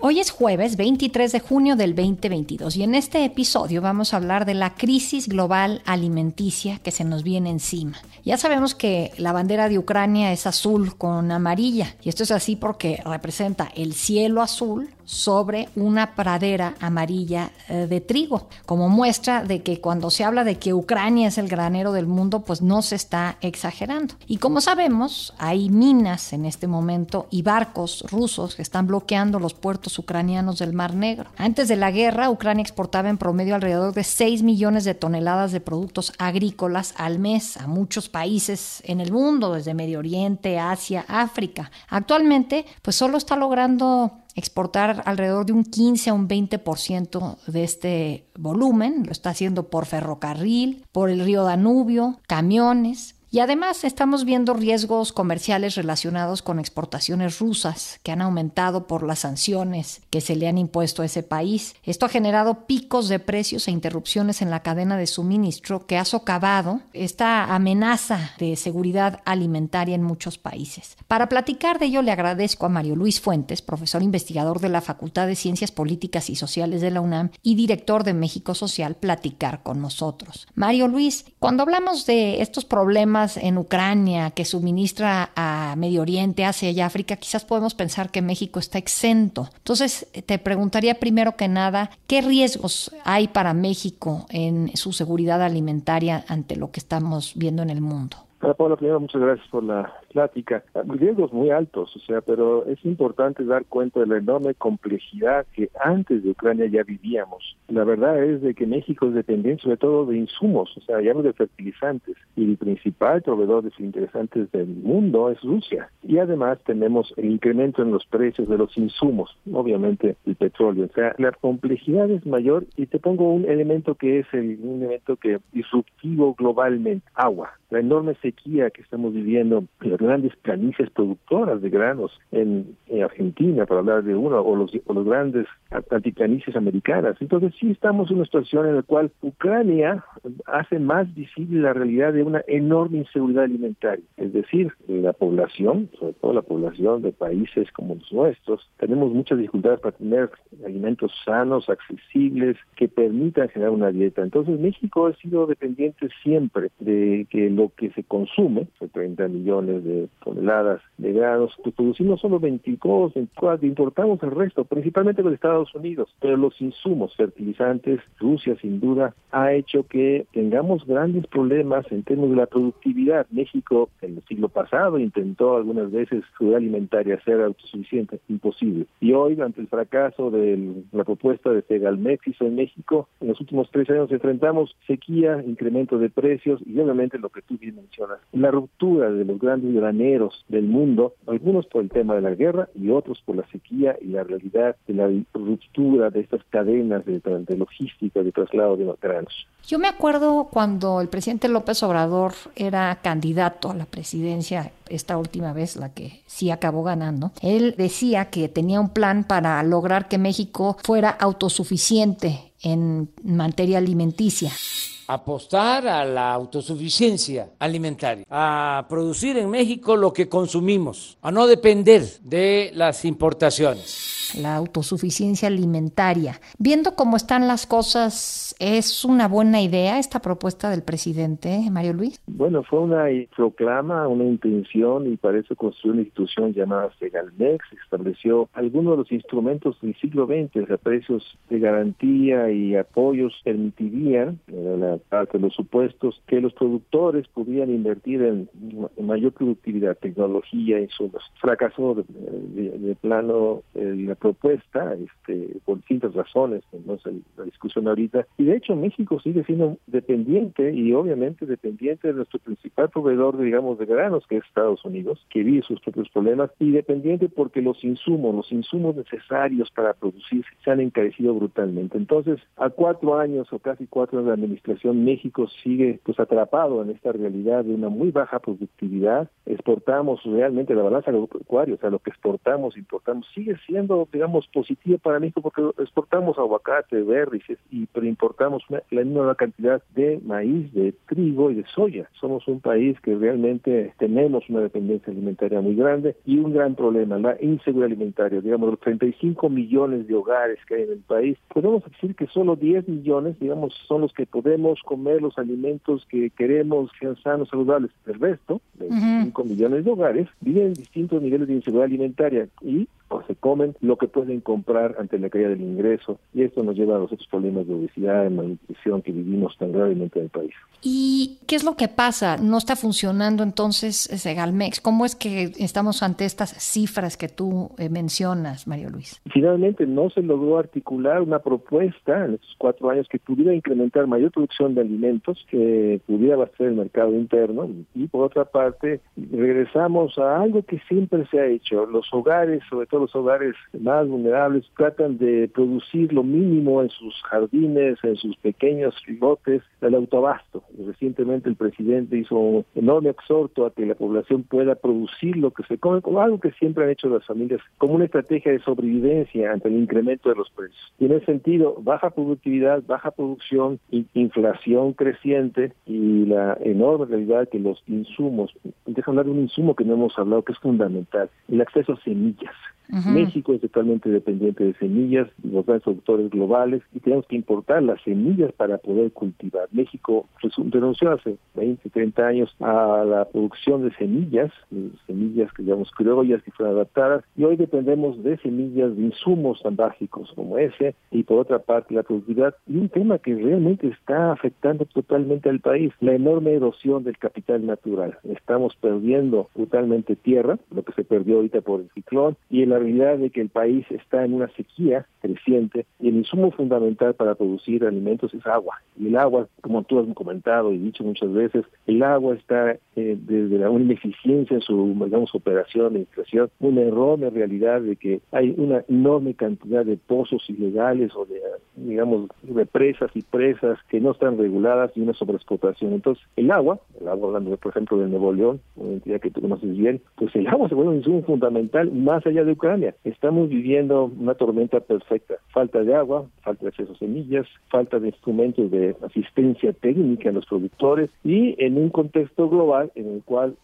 Hoy es jueves 23 de junio del 2022 y en este episodio vamos a hablar de la crisis global alimenticia que se nos viene encima. Ya sabemos que la bandera de Ucrania es azul con amarilla y esto es así porque representa el cielo azul sobre una pradera amarilla eh, de trigo, como muestra de que cuando se habla de que Ucrania es el granero del mundo, pues no se está exagerando. Y como sabemos, hay minas en este momento y barcos rusos que están bloqueando los puertos ucranianos del Mar Negro. Antes de la guerra, Ucrania exportaba en promedio alrededor de 6 millones de toneladas de productos agrícolas al mes a muchos países en el mundo, desde Medio Oriente, Asia, África. Actualmente, pues solo está logrando exportar alrededor de un 15 a un 20% de este volumen. Lo está haciendo por ferrocarril, por el río Danubio, camiones. Y además estamos viendo riesgos comerciales relacionados con exportaciones rusas que han aumentado por las sanciones que se le han impuesto a ese país. Esto ha generado picos de precios e interrupciones en la cadena de suministro que ha socavado esta amenaza de seguridad alimentaria en muchos países. Para platicar de ello le agradezco a Mario Luis Fuentes, profesor investigador de la Facultad de Ciencias Políticas y Sociales de la UNAM y director de México Social, platicar con nosotros. Mario Luis, cuando hablamos de estos problemas en Ucrania que suministra a Medio Oriente, Asia y África, quizás podemos pensar que México está exento. Entonces, te preguntaría primero que nada, ¿qué riesgos hay para México en su seguridad alimentaria ante lo que estamos viendo en el mundo? Paula, primero muchas gracias por la plática. Riesgos muy altos, o sea, pero es importante dar cuenta de la enorme complejidad que antes de Ucrania ya vivíamos. La verdad es de que México es dependiente sobre todo de insumos, o sea, ya no de fertilizantes, y el principal proveedor de fertilizantes del mundo es Rusia. Y además tenemos el incremento en los precios de los insumos, obviamente el petróleo. O sea, la complejidad es mayor y te pongo un elemento que es el, un elemento que disruptivo globalmente, agua. La enorme sequía que estamos viviendo, grandes planicies productoras de granos en, Argentina, para hablar de uno, o los, grandes altiplanicies americanas. Entonces sí estamos en una situación en la cual Ucrania hace más visible la realidad de una enorme inseguridad alimentaria. Es decir, la población, sobre todo la población de países como los nuestros, tenemos muchas dificultades para tener alimentos sanos, accesibles, que permitan generar una dieta. Entonces México ha sido dependiente siempre de que lo que se consume, 30 millones de toneladas de granos, pues producimos solo 22, 24, importamos el resto, principalmente de Estados Unidos, pero los insumos fertilizantes, Rusia sin duda, ha hecho que tengamos grandes problemas en términos de la productividad. México en el siglo pasado intentó algunas veces su alimentaria ser autosuficiente, imposible. Y hoy, ante el fracaso de la propuesta de Segalmex en México, en los últimos tres años enfrentamos sequía, incremento de precios y obviamente lo que tú bien mencionas, la ruptura de los grandes graneros del mundo, algunos por el tema de la guerra y otros por la sequía y la realidad de la ruptura de estas cadenas de, logística, de traslado de granos. Yo me acuerdo cuando el presidente López Obrador era candidato a la presidencia, esta última vez la que sí acabó ganando, él decía que tenía un plan para lograr que México fuera autosuficiente en materia alimenticia apostar a la autosuficiencia alimentaria, a producir en México lo que consumimos, a no depender de las importaciones la autosuficiencia alimentaria. Viendo cómo están las cosas, ¿es una buena idea esta propuesta del presidente Mario Luis? Bueno, fue una proclama, una intención y para eso construyó una institución llamada Segalmex, estableció algunos de los instrumentos del siglo XX, o precios de garantía y apoyos permitirían, en la parte de los supuestos, que los productores pudieran invertir en, mayor productividad, tecnología, insumos. Fracasó de, plano la propuesta este, por distintas razones, no es la discusión ahorita. Y de hecho México sigue siendo dependiente y obviamente dependiente de nuestro principal proveedor, digamos, de granos, que es Estados Unidos, que vive sus propios problemas, y dependiente porque los insumos, los insumos necesarios para producir se han encarecido brutalmente. Entonces, a cuatro años o casi cuatro años de administración, México sigue pues atrapado en esta realidad de una muy baja productividad. Exportamos realmente la balanza agropecuaria, o sea, lo que exportamos, importamos, sigue siendo, digamos, positivo para México porque exportamos aguacate, berries, y, pero importamos la misma cantidad de maíz, de trigo y de soya. Somos un país que realmente tenemos una dependencia alimentaria muy grande y un gran problema, la inseguridad alimentaria. Digamos, los 35 millones de hogares que hay en el país, podemos decir que solo 10 millones, digamos, son los que podemos comer los alimentos que queremos, sean sanos, saludables. El resto, 25 millones de hogares, viven en distintos niveles de inseguridad alimentaria y o se comen lo que pueden comprar ante la caída del ingreso y esto nos lleva a los otros problemas de obesidad y malnutrición que vivimos tan gravemente en el país. ¿Y qué es lo que pasa? ¿No está funcionando entonces Segalmex? ¿Cómo es que estamos ante estas cifras que tú eh, mencionas, Mario Luis? Finalmente no se logró articular una propuesta en estos cuatro años que pudiera incrementar mayor producción de alimentos, que pudiera abastecer el mercado interno y por otra parte regresamos a algo que siempre se ha hecho. Los hogares, sobre todo los hogares más vulnerables tratan de producir lo mínimo en sus jardines, en sus pequeños lotes, del autobasto. Recientemente el presidente hizo un enorme exhorto a que la población pueda producir lo que se come, como algo que siempre han hecho las familias, como una estrategia de sobrevivencia ante el incremento de los precios. Y en ese sentido, baja productividad, baja producción, inflación creciente y la enorme realidad que los insumos, deja hablar de un insumo que no hemos hablado, que es fundamental, el acceso a semillas. México es totalmente dependiente de semillas, los grandes productores globales, y tenemos que importar las semillas para poder cultivar. México renunció hace 20, 30 años a la producción de semillas, semillas que llamamos criollas que fueron adaptadas, y hoy dependemos de semillas de insumos tan básicos como ese, y por otra parte la productividad, y un tema que realmente está afectando totalmente al país, la enorme erosión del capital natural. Estamos perdiendo totalmente tierra, lo que se perdió ahorita por el ciclón, y el realidad de que el país está en una sequía creciente y el insumo fundamental para producir alimentos es agua. Y el agua, como tú has comentado y dicho muchas veces, el agua está eh, desde la, ineficiencia en su, digamos, operación, administración, una enorme realidad de que hay una enorme cantidad de pozos ilegales o de, digamos, represas y presas que no están reguladas y una sobreexplotación. Entonces, el agua, el agua hablando, por ejemplo, de Nuevo León, una entidad que tú conoces bien, pues el agua se vuelve un insumo fundamental más allá de Ucrania. Estamos viviendo una tormenta perfecta. Falta de agua, falta de acceso a semillas, falta de instrumentos de asistencia técnica a los productores y en un contexto global en el cual,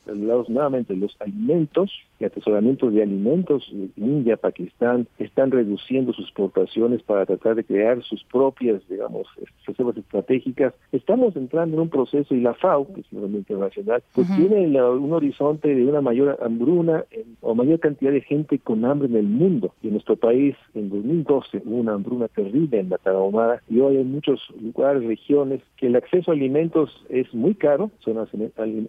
nuevamente, los alimentos y atesoramientos de alimentos, India, Pakistán, están reduciendo sus exportaciones para tratar de crear sus propias, digamos, reservas estratégicas. Estamos entrando en un proceso y la FAO, que es el Organismo Internacional, pues tiene un horizonte de una mayor hambruna o mayor cantidad de gente con hambre en el mundo. Y en nuestro país, en 2012, hubo una hambruna terrible en la Tarahumara y hoy hay muchos lugares, regiones, que el acceso a alimentos es muy caro, son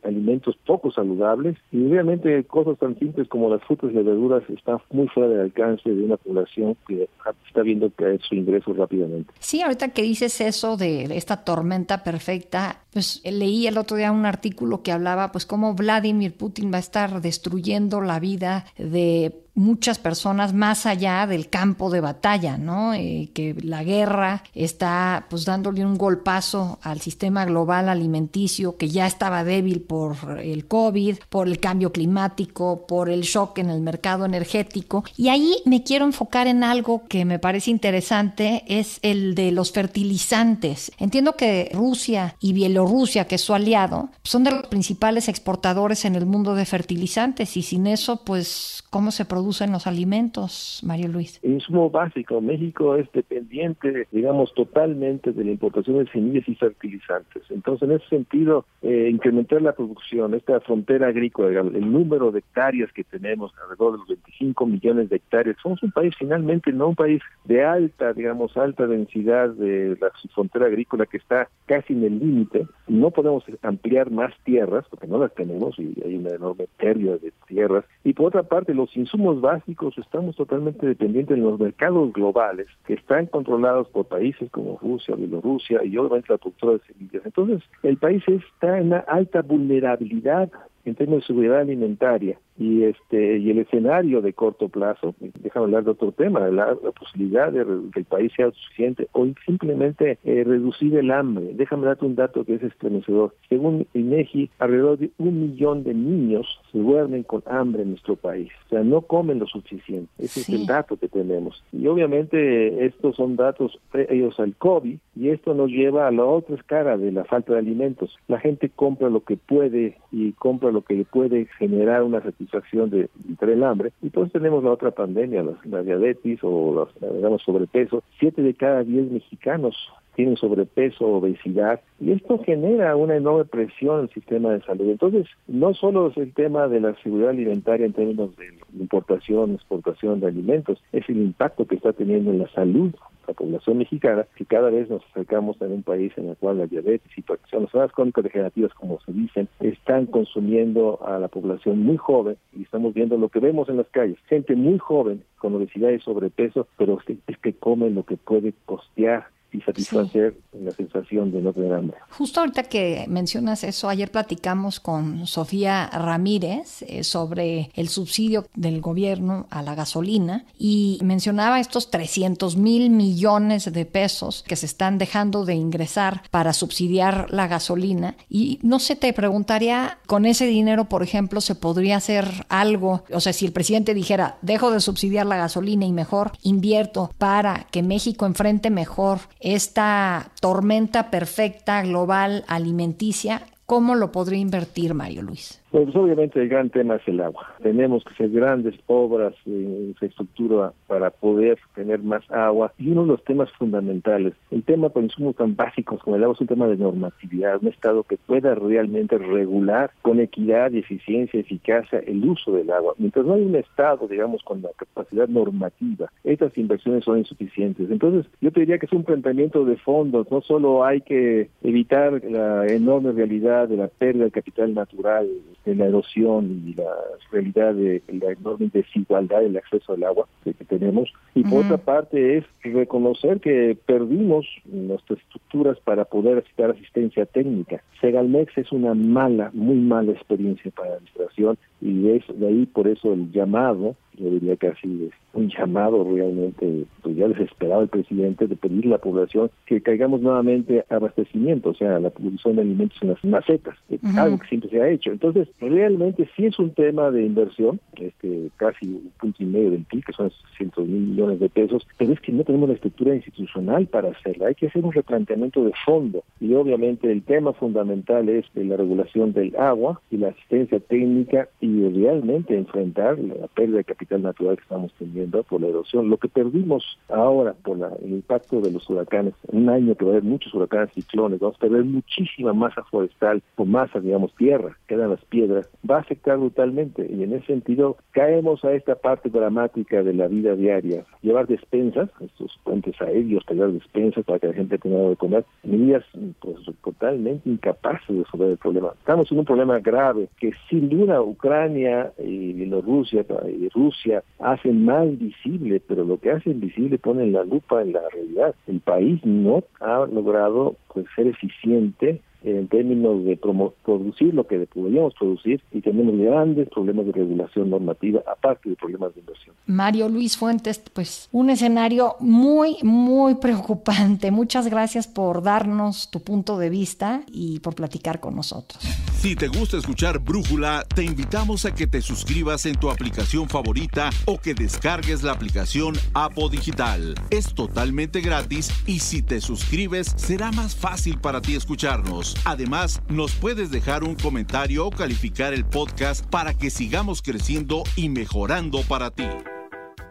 alimentos poco saludables y realmente cosas tan simples como las frutas y las verduras están muy fuera del alcance de una población que está viendo caer su ingreso rápidamente. Sí, ahorita que dices eso de esta tormenta perfecta, pues leí el otro día un artículo que hablaba pues cómo Vladimir Putin va a estar destruyendo la vida de muchas personas más allá del campo de batalla, ¿no? Eh, que la guerra está pues dándole un golpazo al sistema global alimenticio que ya estaba débil por el COVID, por el cambio climático, por el shock en el mercado energético. Y ahí me quiero enfocar en algo que me parece interesante, es el de los fertilizantes. Entiendo que Rusia y Bielorrusia, que es su aliado, son de los principales exportadores en el mundo de fertilizantes y sin eso, pues, ¿cómo se produce? En los alimentos, Mario Luis? Insumo básico. México es dependiente, digamos, totalmente de la importación de semillas y fertilizantes. Entonces, en ese sentido, eh, incrementar la producción, esta frontera agrícola, el número de hectáreas que tenemos, alrededor de los 25 millones de hectáreas, somos un país finalmente, no un país de alta, digamos, alta densidad de la frontera agrícola que está casi en el límite. No podemos ampliar más tierras, porque no las tenemos y hay una enorme pérdida de tierras. Y por otra parte, los insumos básicos estamos totalmente dependientes de los mercados globales que están controlados por países como Rusia, Bielorrusia y obviamente la productora de semillas. Entonces, el país está en una alta vulnerabilidad en términos de seguridad alimentaria y este y el escenario de corto plazo, déjame hablar de otro tema, la, posibilidad de que el país sea suficiente o simplemente eh, reducir el hambre. Déjame darte un dato que es estremecedor. Según INEGI, alrededor de un millón de niños se duermen con hambre en nuestro país. O sea, no comen lo suficiente. Ese es el dato que tenemos. Y obviamente estos son datos previos al COVID y esto nos lleva a la otra escala de la falta de alimentos. La gente compra lo que puede y compra lo que puede generar una satisfacción de entre el hambre. Y pues tenemos la otra pandemia, la, diabetes o la, digamos sobrepeso. Siete de cada diez mexicanos tienen sobrepeso, obesidad, y esto genera una enorme presión el sistema de salud. Entonces, no solo es el tema de la seguridad alimentaria en términos de importación, exportación de alimentos, es el impacto que está teniendo en la salud la población mexicana, que cada vez nos acercamos a un país en el cual la diabetes y las enfermedades crónicas degenerativas, como se dicen, están consumiendo a la población muy joven y estamos viendo lo que vemos en las calles, gente muy joven con obesidad y sobrepeso, pero es que come lo que puede costear y satisfacer la sensación de no tener hambre. Justo ahorita que mencionas eso, ayer platicamos con Sofía Ramírez eh, sobre el subsidio del gobierno a la gasolina y mencionaba estos 300 mil millones de pesos que se están dejando de ingresar para subsidiar la gasolina. Y no sé, te preguntaría, con ese dinero, por ejemplo, ¿se podría hacer algo? O sea, si el presidente dijera, dejo de subsidiar la gasolina y mejor invierto para que México enfrente mejor esta tormenta perfecta global alimenticia, ¿cómo lo podría invertir Mario Luis? Pues obviamente el gran tema es el agua. Tenemos que hacer grandes obras de infraestructura para poder tener más agua. Y uno de los temas fundamentales, el tema por insumos tan básicos como el agua es un tema de normatividad, un Estado que pueda realmente regular con equidad eficiencia, eficacia el uso del agua. Mientras no hay un Estado, digamos, con la capacidad normativa, estas inversiones son insuficientes. Entonces, yo te diría que es un planteamiento de fondos. No solo hay que evitar la enorme realidad de la pérdida de capital natural de la erosión y la realidad de la enorme desigualdad del acceso al agua que, tenemos. Y por otra parte es reconocer que perdimos nuestras estructuras para poder dar asistencia técnica. Segalmex es una mala, muy mala experiencia para la administración y es de ahí por eso el llamado yo diría que así es un llamado realmente, pues ya desesperado el presidente de pedir a la población que caigamos nuevamente a abastecimiento, o sea, la producción de alimentos en las macetas, algo que siempre se ha hecho. Entonces, realmente sí es un tema de inversión, este casi un punto y medio del PIB, que son 600 mil millones de pesos, pero es que no tenemos la estructura institucional para hacerla, hay que hacer un replanteamiento de fondo y obviamente el tema fundamental es la regulación del agua y la asistencia técnica y realmente enfrentar la pérdida de capital natural que estamos teniendo por la erosión. Lo que perdimos ahora por el impacto de los huracanes, un año que va a haber muchos huracanes, ciclones, vamos a perder muchísima masa forestal o masa, digamos, tierra, quedan las piedras, va a afectar brutalmente y en ese sentido caemos a esta parte dramática de la vida diaria. Llevar despensas, estos puentes aéreos, tallar despensas para que la gente tenga algo de comer, medidas pues, totalmente incapaces de resolver el problema. Estamos en un problema grave que sin duda Ucrania y Bielorrusia y Rusia hacen más visible, pero lo que hacen visible pone la lupa en la realidad. El país no ha logrado pues, ser eficiente en términos de producir lo que podríamos producir y tenemos grandes problemas de regulación normativa, aparte de problemas de inversión. Mario Luis Fuentes, pues un escenario muy, muy preocupante. Muchas gracias por darnos tu punto de vista y por platicar con nosotros. Si te gusta escuchar Brújula, te invitamos a que te suscribas en tu aplicación favorita o que descargues la aplicación Apo Digital. Es totalmente gratis y si te suscribes será más fácil para ti escucharnos. Además, nos puedes dejar un comentario o calificar el podcast para que sigamos creciendo y mejorando para ti.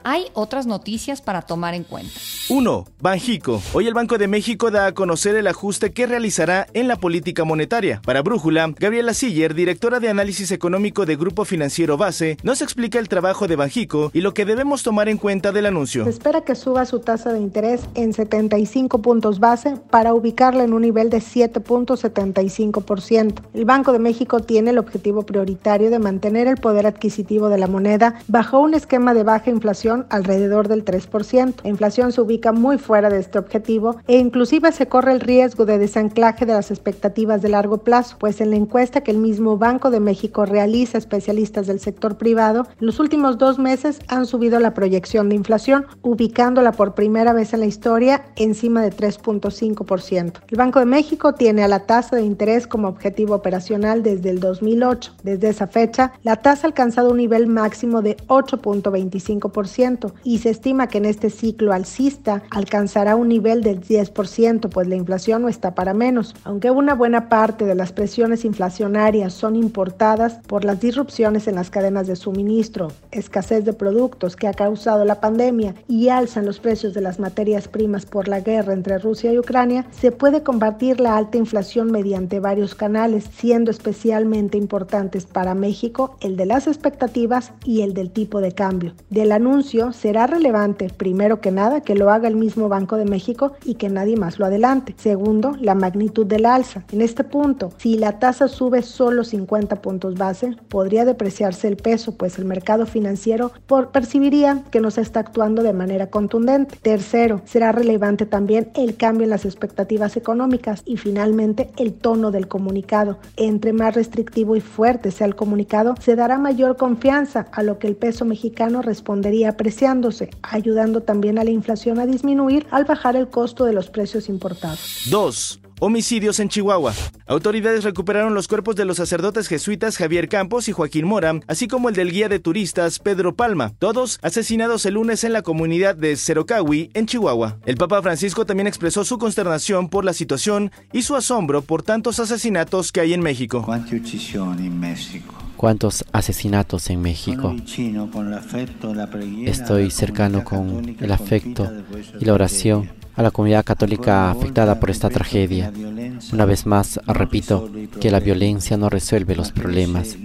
Hay otras noticias para tomar en cuenta. 1. Banjico. Hoy el Banco de México da a conocer el ajuste que realizará en la política monetaria. Para Brújula, Gabriela Siller, directora de análisis económico de Grupo Financiero Base, nos explica el trabajo de Banjico y lo que debemos tomar en cuenta del anuncio. Se espera que suba su tasa de interés en 75 puntos base para ubicarla en un nivel de 7.75%. El Banco de México tiene el objetivo prioritario de mantener el poder adquisitivo de la moneda bajo un esquema de baja inflación alrededor del 3%. La inflación se ubica muy fuera de este objetivo e inclusive se corre el riesgo de desanclaje de las expectativas de largo plazo, pues en la encuesta que el mismo Banco de México realiza especialistas del sector privado, en los últimos dos meses han subido la proyección de inflación, ubicándola por primera vez en la historia encima de 3.5%. El Banco de México tiene a la tasa de interés como objetivo operacional desde el 2008. Desde esa fecha, la tasa ha alcanzado un nivel máximo de 8.25% y se estima que en este ciclo alcista alcanzará un nivel del 10%, pues la inflación no está para menos. Aunque una buena parte de las presiones inflacionarias son importadas por las disrupciones en las cadenas de suministro, escasez de productos que ha causado la pandemia y alzan los precios de las materias primas por la guerra entre Rusia y Ucrania, se puede combatir la alta inflación mediante varios canales, siendo especialmente importantes para México el de las expectativas y el del tipo de cambio. Del anuncio será relevante, primero que nada, que lo haga el mismo Banco de México y que nadie más lo adelante. Segundo, la magnitud del alza. En este punto, si la tasa sube solo 50 puntos base, podría depreciarse el peso, pues el mercado financiero percibiría que no se está actuando de manera contundente. Tercero, será relevante también el cambio en las expectativas económicas y finalmente el tono del comunicado. Entre más restrictivo y fuerte sea el comunicado, se dará mayor confianza a lo que el peso mexicano respondería apreciándose, ayudando también a la inflación a disminuir al bajar el costo de los precios importados. 2. Homicidios en Chihuahua. Autoridades recuperaron los cuerpos de los sacerdotes jesuitas Javier Campos y Joaquín Mora, así como el del guía de turistas Pedro Palma, todos asesinados el lunes en la comunidad de Cerocahui, en Chihuahua. El Papa Francisco también expresó su consternación por la situación y su asombro por tantos asesinatos que hay en México. ¿Cuántos asesinatos en México? Estoy cercano con el afecto y la oración a la comunidad católica afectada por esta tragedia. Una vez más, repito que la violencia no resuelve los problemas,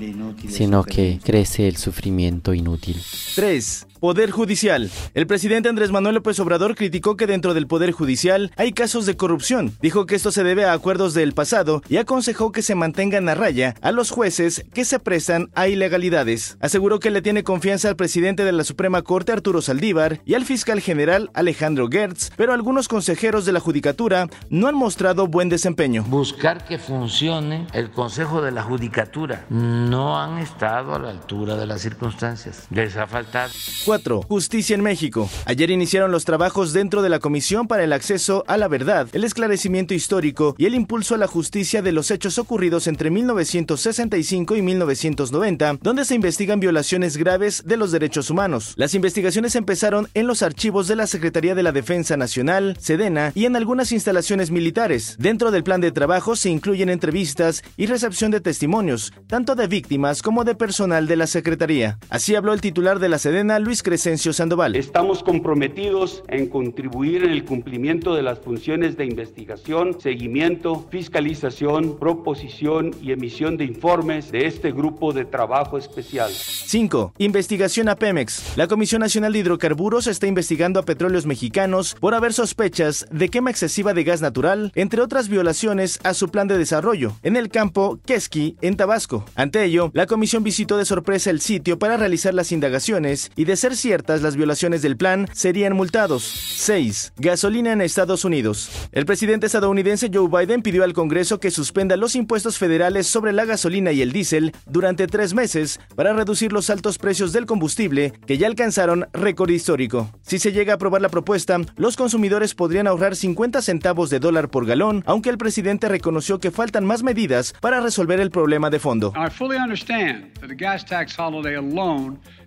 sino que crece el sufrimiento inútil. 3. Poder Judicial. El presidente Andrés Manuel López Obrador criticó que dentro del Poder Judicial hay casos de corrupción. Dijo que esto se debe a acuerdos del pasado y aconsejó que se mantengan a raya a los jueces que se prestan a ilegalidades. Aseguró que le tiene confianza al presidente de la Suprema Corte Arturo Saldívar y al fiscal general Alejandro Gertz, pero algunos consejeros de la Judicatura no han mostrado buen desempeño. Buscar que funcione el Consejo de la Judicatura. No han estado a la altura de las circunstancias. Les ha faltado. 4. Justicia en México. Ayer iniciaron los trabajos dentro de la Comisión para el Acceso a la Verdad, el esclarecimiento histórico y el impulso a la justicia de los hechos ocurridos entre 1965 y 1990, donde se investigan violaciones graves de los derechos humanos. Las investigaciones empezaron en los archivos de la Secretaría de la Defensa Nacional, Sedena y en algunas instalaciones militares. Dentro del plan de trabajo se incluyen entrevistas y recepción de testimonios, tanto de víctimas como de personal de la Secretaría. Así habló el titular de la Sedena, Luis Crescencio Sandoval. Estamos comprometidos en contribuir en el cumplimiento de las funciones de investigación, seguimiento, fiscalización, proposición y emisión de informes de este grupo de trabajo especial. 5. Investigación a Pemex. La Comisión Nacional de Hidrocarburos está investigando a petróleos mexicanos por haber sospechas de quema excesiva de gas natural, entre otras violaciones a su plan de desarrollo, en el campo Quesqui, en Tabasco. Ante ello, la comisión visitó de sorpresa el sitio para realizar las indagaciones y de ser ciertas las violaciones del plan, serían multados. 6. Gasolina en Estados Unidos. El presidente estadounidense Joe Biden pidió al Congreso que suspenda los impuestos federales sobre la gasolina y el diésel durante tres meses para reducir los altos precios del combustible que ya alcanzaron récord histórico. Si se llega a aprobar la propuesta, los consumidores podrían ahorrar 50 centavos de dólar por galón, aunque el presidente reconoció que faltan más medidas para resolver el problema de fondo.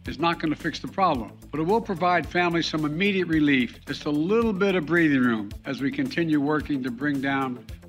Is not going to fix the problem, but it will provide families some immediate relief, just a little bit of breathing room as we continue working to bring down.